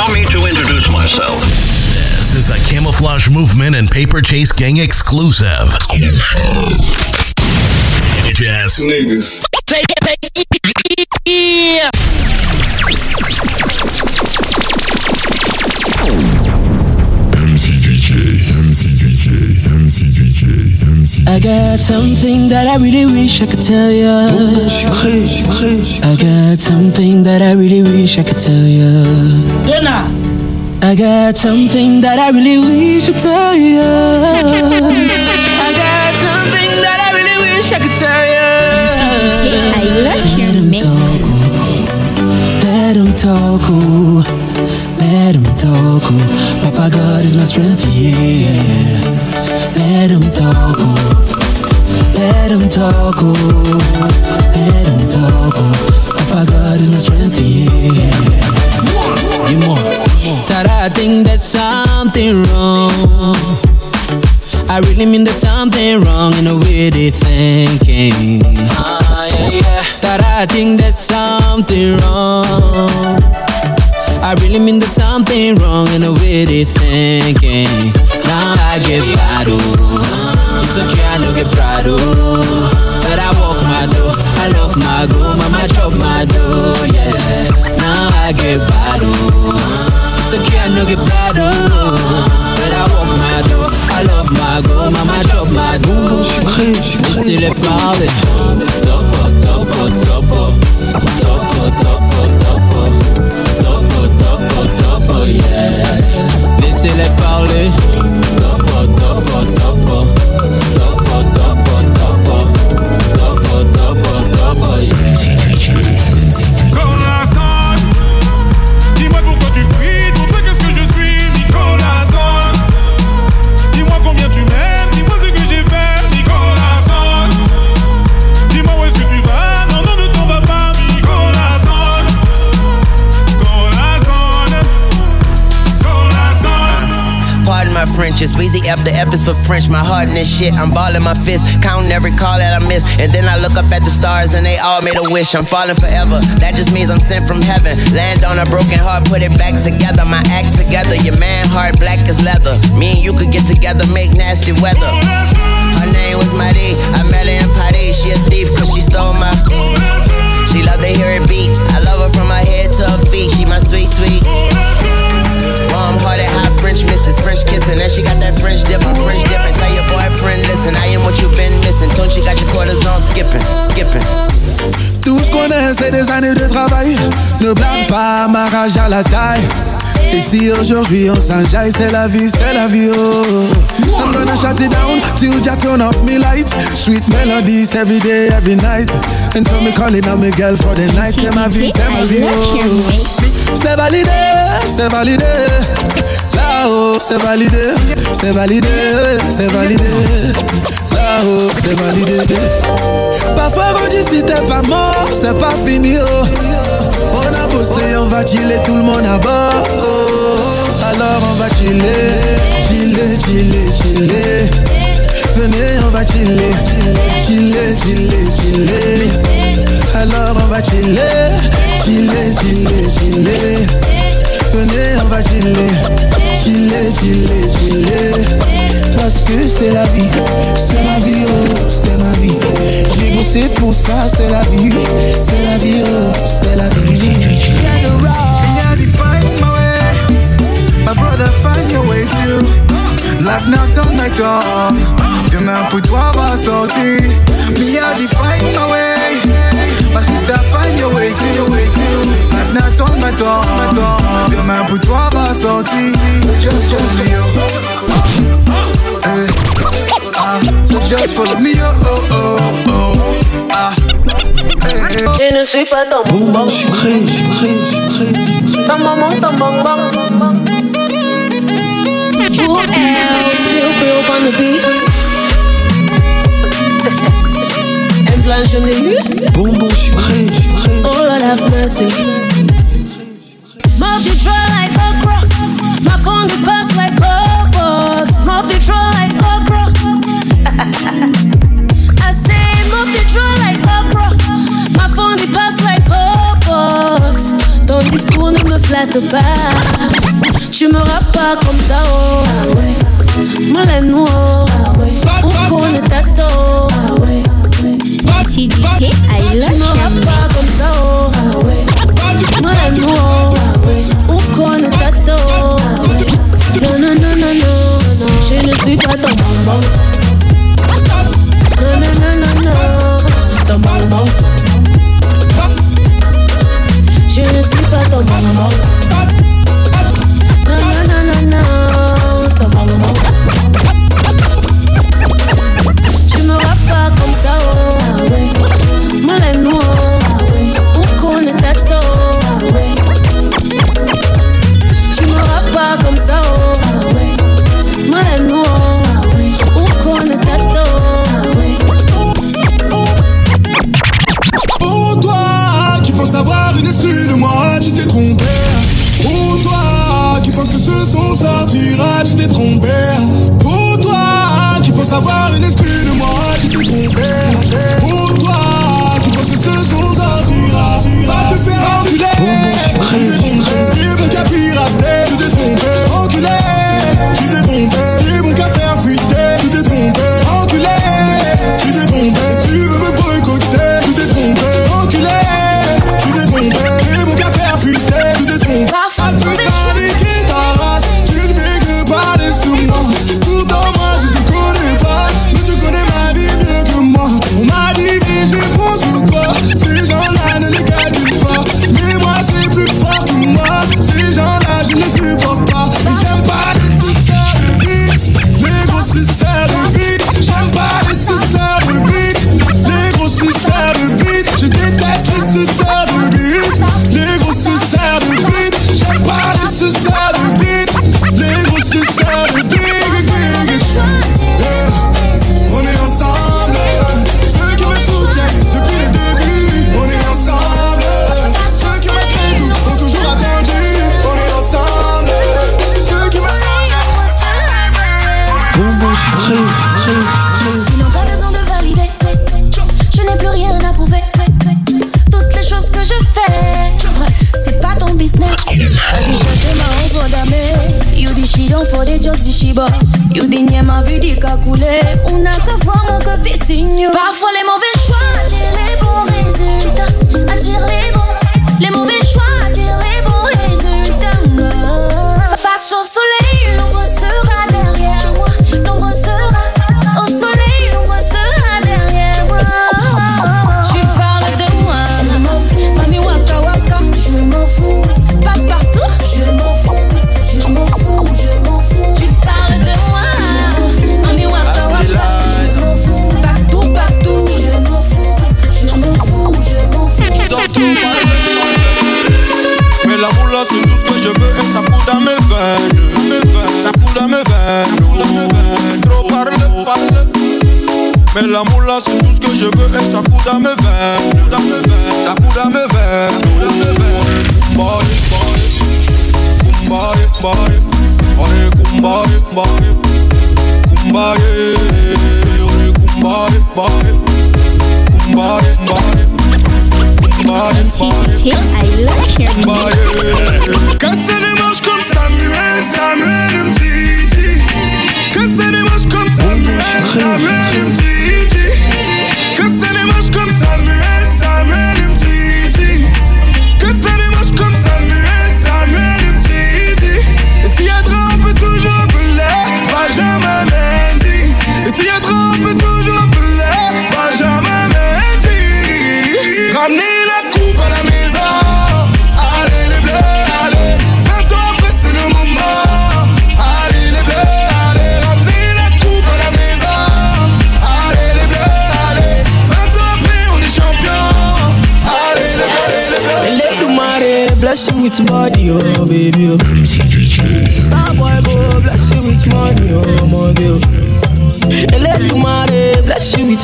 Allow me to introduce myself. This is a camouflage movement and paper chase gang exclusive. Just Niggas. MCGK, MCGK, MCGK, MCGK. I got something that I really wish I could tell you. I got something that I really wish I could tell you. Donna, I got something that I really wish to tell you. I got something that I really wish I could tell you. I love your Let 'em mix. talk. Let 'em talk, oh. Let 'em talk, oh. Papa God is my strength, yeah. Let 'em talk, oh. Let 'em talk, oh. Let 'em talk, oh. Papa God is my strength, yeah. You more. That I think there's something wrong. I really mean there's something wrong in the way they thinking. Ah, yeah, yeah. That I think there's something wrong. I really mean there's something wrong in the way they thinking. Get battle. It's okay, I don't get proud. But I walk my door. I love my go. Mama chop my door. Yeah. Now I get battle. It's okay, I don't get proud. But I walk my door. I love my go. Mama chop my door. Laissez-les parler. Topo, topo, topo. Topo, topo, topo. Topo, topo, topo, yeah. Laissez-les parler. It's Weezy F. The F is for French. My heart in this shit, I'm balling my fist, counting every call that I miss. And then I look up at the stars and they all made a wish. I'm falling forever. That just means I'm sent from heaven. Land on a broken heart, put it back together. My act together. Your man heart black as leather. Me and you could get together, make nasty weather. Her name was Marie. I met her in Paris. She a thief cause she stole my. She love to hear it beat. I love her from her head to her feet. She my sweet, sweet. Warm hearted, French misses, French kissing. And she got that French dip, I'm French dipping. Tell your boyfriend, listen, I am what you've been missing. Don't you got your quarters on skipping, skipping. Tout ce qu'on a, c'est des années de travail. Ne blâme pas ma rage à la taille. Et si aujourd'hui on s'enjaille, c'est la vie, c'est la vie, oh. I'm gonna shut it down till you turn off me light. Sweet melodies every day, every night. And so me calling on me girl for the night. C'est ma vie, c'est ma vie, oh. C'est validé, c'est validé. Là-haut, c'est validé, c'est validé, c'est validé. Là-haut, c'est validé. Parfois on dit si t'es pas mort, c'est pas fini oh. On a bossé, on va chiller, tout le monde à bord oh. Alors on va chiller, chiller, chiller, chiller Venez, on va chiller, chiller, chiller, chiller Alors on va chiller, chiller, chiller, chiller Venez, on va chiller, chiller, chiller, chiller Parce que c'est la vie, c'est ma vie, oh, c'est ma vie J'ai bossé pour ça, c'est la vie, c'est la vie, oh, c'est la vie my way. My brother, find your way too. Life now turn my tongue. Demain pour toi va sortir. Me I define my way. My sister, find your way too. Life now turn my tongue. Demain pour toi va sortir. So just follow me, oh. Eh, ah, so just follow me, oh, oh, oh, oh. Ah. Eh, eh. Je ne suis pas ton bonbon sucré, sucré, sucré. Ton maman, ton bonbon. Who else will be on the beat? de la journée. Bonbon sucré. Oh là là, merci. Mob the draw like okra. My phone the pass like Roblox. Mob the draw like okra. I say mob the draw like okra. My phone the pass like Roblox. Ton discours ne me flatte pas. Tu me rappes pas comme ça, oh. Ah ouais. Moi, Si I love you. No la uko na tato. No no no no no. je ne suis pas ton. jozishiba yo denyema vidikakule Una visinyo parfois les mauvais la moula, c'est tout ce que je veux. Et ça coude à mes veines, ça coude à mes veines, ça coude à mes veines.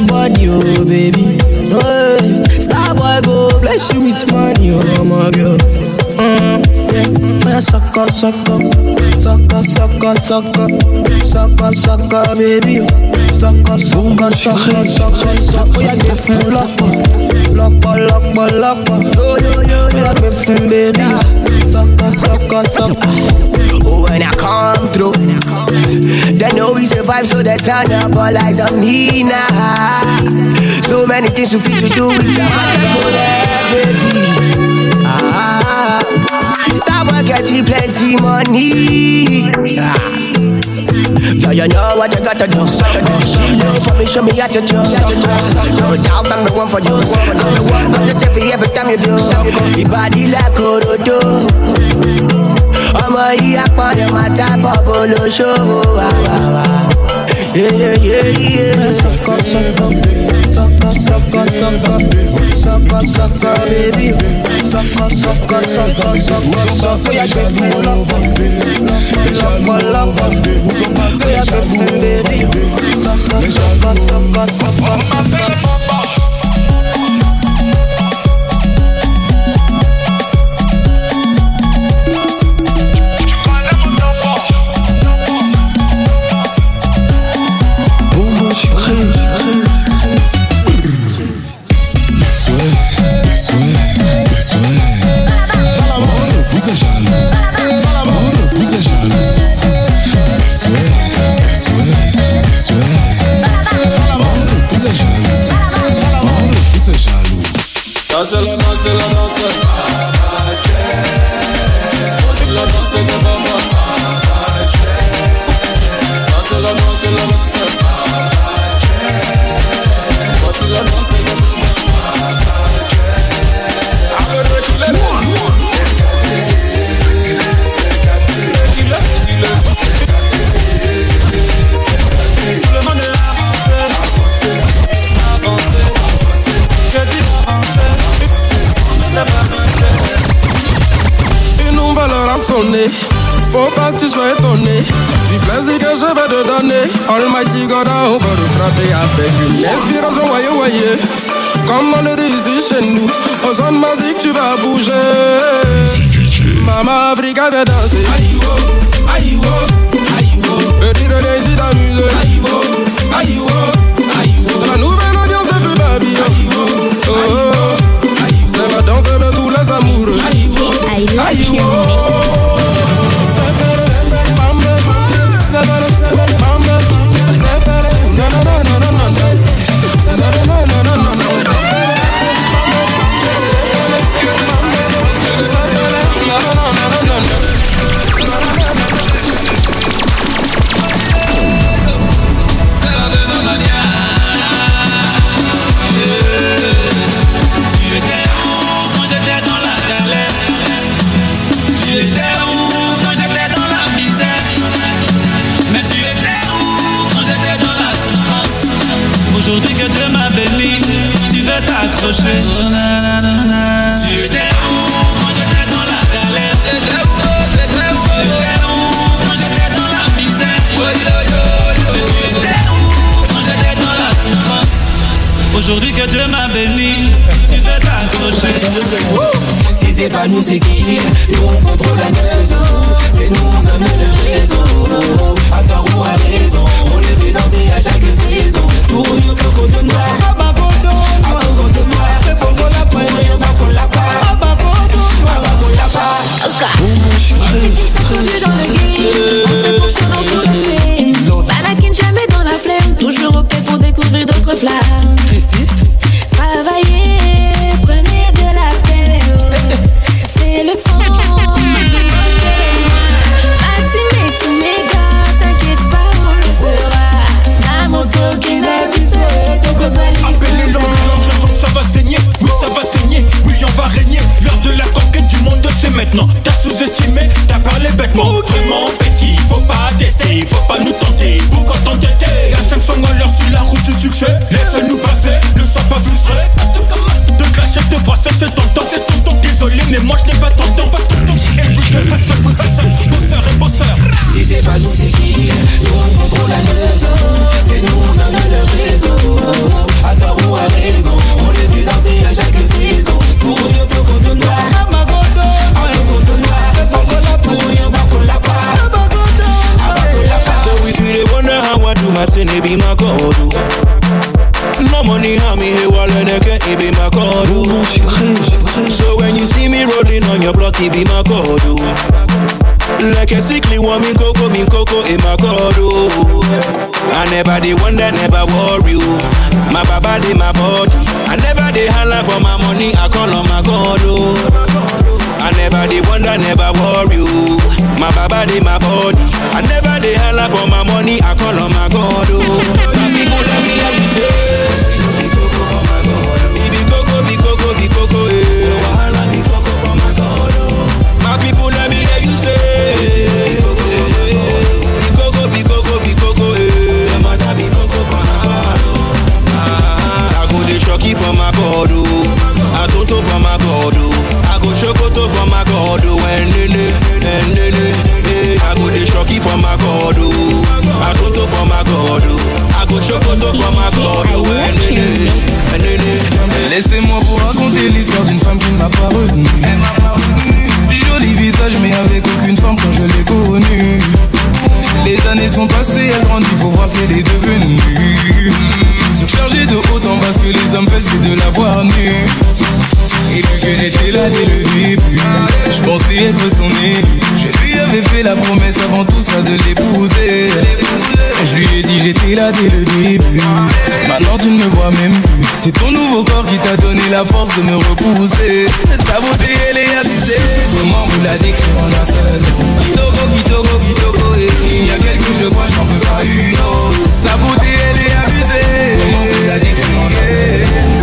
somebody, oh baby. Hey, star boy go bless you with money, oh my girl. Mm, yeah. suck up, suck up, suck up, suck up, suck up, suck up, suck up, baby. Suck up, suck up, suck up, suck up, suck up. Yeah, get full up, lock up, lock up, lock up. Yeah, baby. Suck up, suck up, suck up. Oh, when I come through. They know we survive, so they turn up all eyes on me now. So many things to feel to do with your baby. Ah, stop getting plenty money. Ah. Yeah, you know what you gotta do. She for me, show me how to do. No doubt I'm the one for you. I'm the one, I'm the every time you do. Your body like Orodo ọmọ yìí apọ̀lẹ̀ máa dábọ̀ bó ló ṣòwò wà wà wà. Yeye yeye sọkọ sọkọ sọkọ sọkọ sọkọ sọkọ sọkọ bébí sọkọ sọkọ sọkọ sọkọ sọkọ fóyà gbé fún lọ́pọ̀ lọ́pọ̀ lọ́pọ̀ fóyà gbé fún bébí sọkọ sọkọ sọkọ sọkọ. donner. J'ai que je vais te donner. Almighty God a haut de frapper avec une inspiration, voyez, voyez. Comme on le dit ici chez nous, aux hommes magiques tu vas bouger. Maman Africa vient danser. Rolling on your block, it be my God. Oh. Like a sickly woman, coco, mean coco, in my God. Oh. I never they wonder, never worry, oh. My baba, they my body. I never they holla for my money, I call on my God. Oh. I never they wonder, never worry. Oh. My baba they my body. I never they holla for my money. I call on my God. My people love me like you say. Laissez-moi vous raconter l'histoire d'une femme qui ne m'a pas retenue Joli visage mais avec aucune femme quand je l'ai connue les années sont passées, elle grandit, faut voir ce qu'elle est devenue. Surchargée de haut en bas, ce que les hommes veulent, c'est de la voir nue. Et vu qu'elle était là dès le début, je pensais être son élu. Je lui avais fait la promesse avant tout ça de l'épouser le début. Maintenant tu ne me vois même plus. C'est ton nouveau corps qui t'a donné la force de me repousser. Sa beauté elle est abusée. Comment vous la décrire en un seul mot? Kitoko, Kitoko, Kitoko. Eh. Il y a quelques je crois, j'en peux pas une autre. Sa beauté elle est abusée. Comment vous la décrire en un seul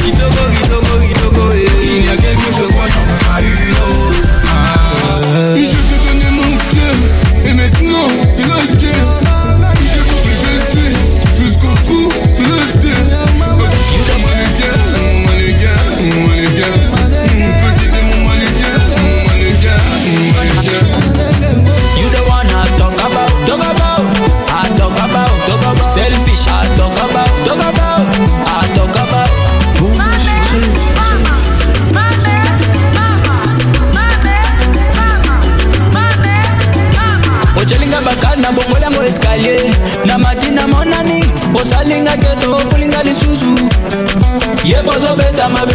I'm a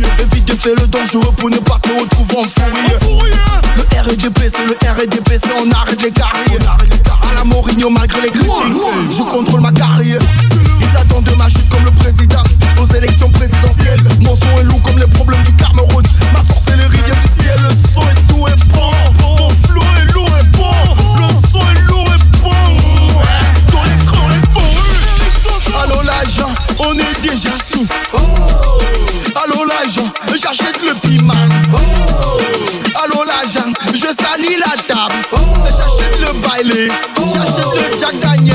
furieux Évite de faire le dangereux pour ne pas te retrouver en fourrier. Le R&DP c'est le R&DP c'est on arrête les carrières. À la Mourinho malgré les critiques Je contrôle ma carrière. Ils attendent ma chute comme le président Aux élections présidentielles. Mon son est lourd comme les problèmes j'achète le piment. Oh, allô l'agent, je salis la table. Oh, j'achète le baile, j'achète le Jack Daniel.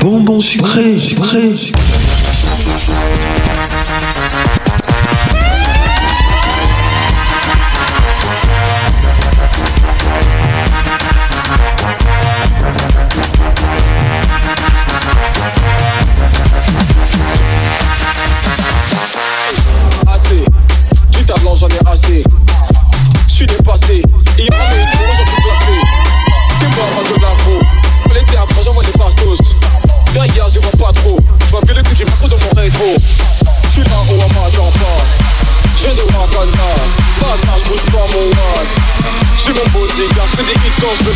Bonbon sucré, sucré, sucré.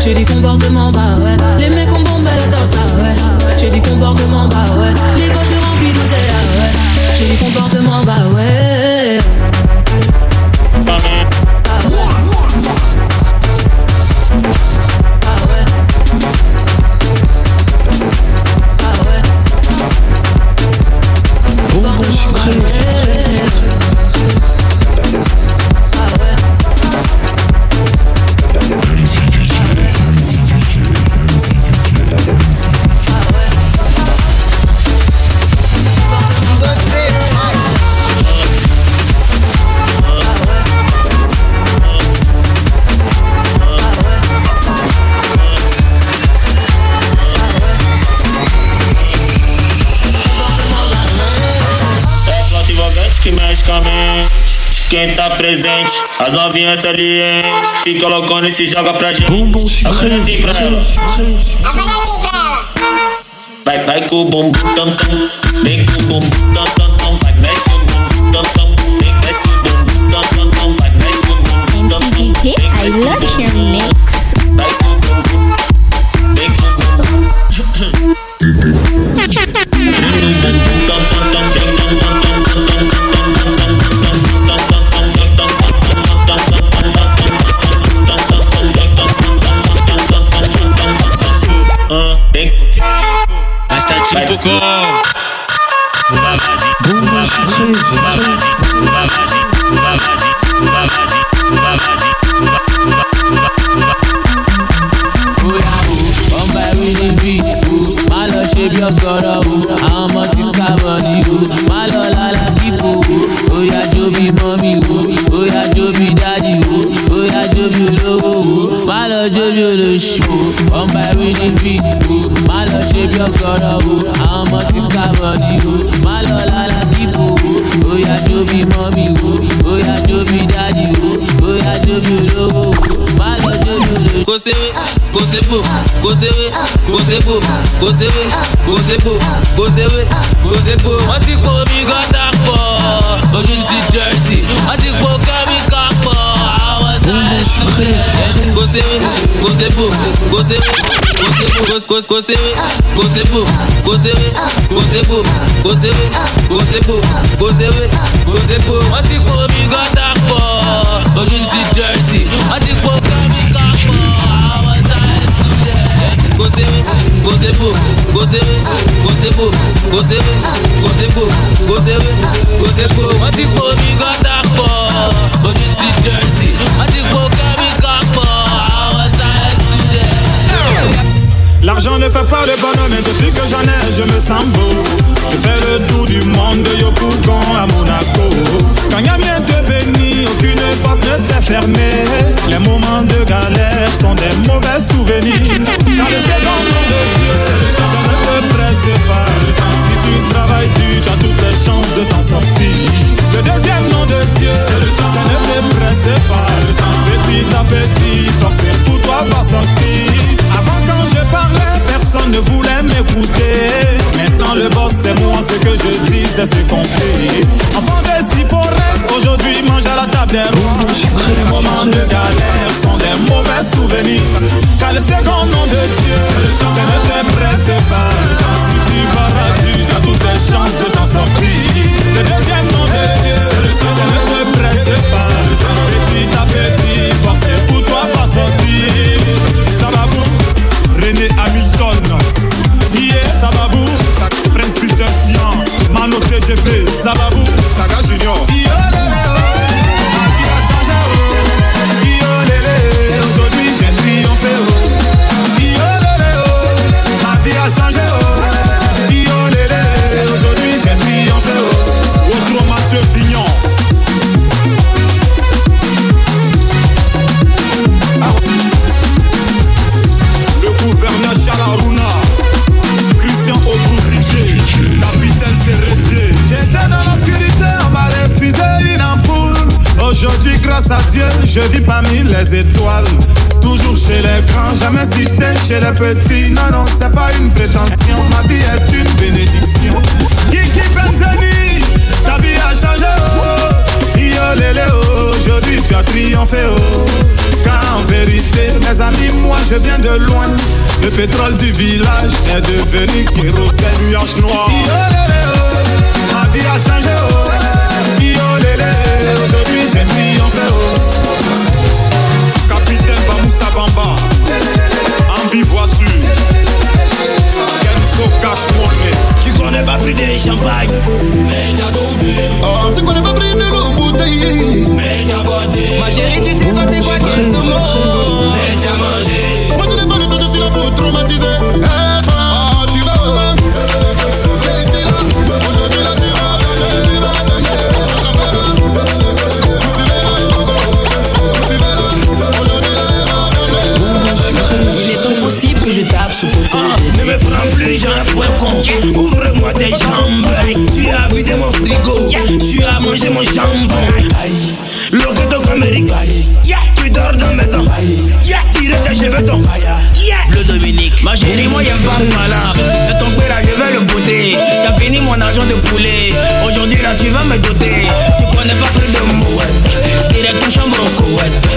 J'ai du comportement bas, ouais. Les mecs ont bombé dans ça, ouais. J'ai du comportement bas, ouais. Les poches remplies d'oseille, ouais. J'ai du comportement bas, ouais. Tá presente. As novinhas salientes, fica loucona e se joga pra gente. Bumbum Faz assim pra ela. chiclete. Vai, vai com o bumbum tam tam. Vem com o bumbum tam tam tam. Vai, mexe o bumbum tam tam. Vem, mexe o bumbum tam tam tam. Vai, mexe o bumbum tam tam. MCGT, I love your mix. corps. sewe, go sebo, go sewe, go sebo, go sewe, go sebo, go sewe, go sebo. Wọ́n ti po mi gọ́tà pọ̀, ojú sí Jersey. Wọ́n ti po kẹ́míkà pọ̀, àwọn sáyẹ̀ sùn. Go sewe, go sebo, go sewe, go sebo, go sewe, go sebo, go sewe, go sebo, go sewe, go sebo, go sewe, go sebo. Wọ́n ti po mi gọ́tà pọ̀, ojú sí Jersey. Wọ́n ti po kẹ́míkà pọ̀ goze goze bo goze goze bo goze goze bo goze goze bo wọ́n ti po mi gọ́tà pọ̀ ojú ti jẹ́rìsì wọ́n ti po ká. L'argent ne fait pas de bonhomme et depuis que j'en ai, je me sens beau. Je fais le tour du monde de Yopougon à Monaco. Quand Yamien te bénit, aucune porte ne t'est fermée. Les moments de galère sont des mauvais souvenirs. Car le second nom de Dieu, ça ne te presse pas. Si tu travailles tu as toutes les chances de t'en sortir. Le deuxième nom de Dieu, ça ne te presse pas. Ne voulait m'écouter. Maintenant le boss c'est moi, ce que je dis c'est ce qu'on fait. Enfant de Ciporès, aujourd'hui mange à la table des rois. Les moments de galère sont des mauvais souvenirs. Car le second nom de Dieu, ça ne te presse pas. Si tu vas tu as toutes les chances de t'en sortir. Le deuxième nom de Dieu, Sababá et champagne. Media do Oh, c'est quoi les babris de l'ombuteille? Media beauté. Ma Mas tu se você c'est quoi? Ouvre-moi tes jambes. Tu as vidé mon frigo. Tu as mangé mon jambon. Aïe, le ghetto Amérique. Tu dors dans mes maison. Tire tes cheveux ton Bleu Dominique. Ma chérie, moi j'aime pas malade. De ton père, je vais le bouter. T'as fini mon argent de poulet. Aujourd'hui là, tu vas me doter. Tu connais pas plus de mouette. Direct une chambre en couette.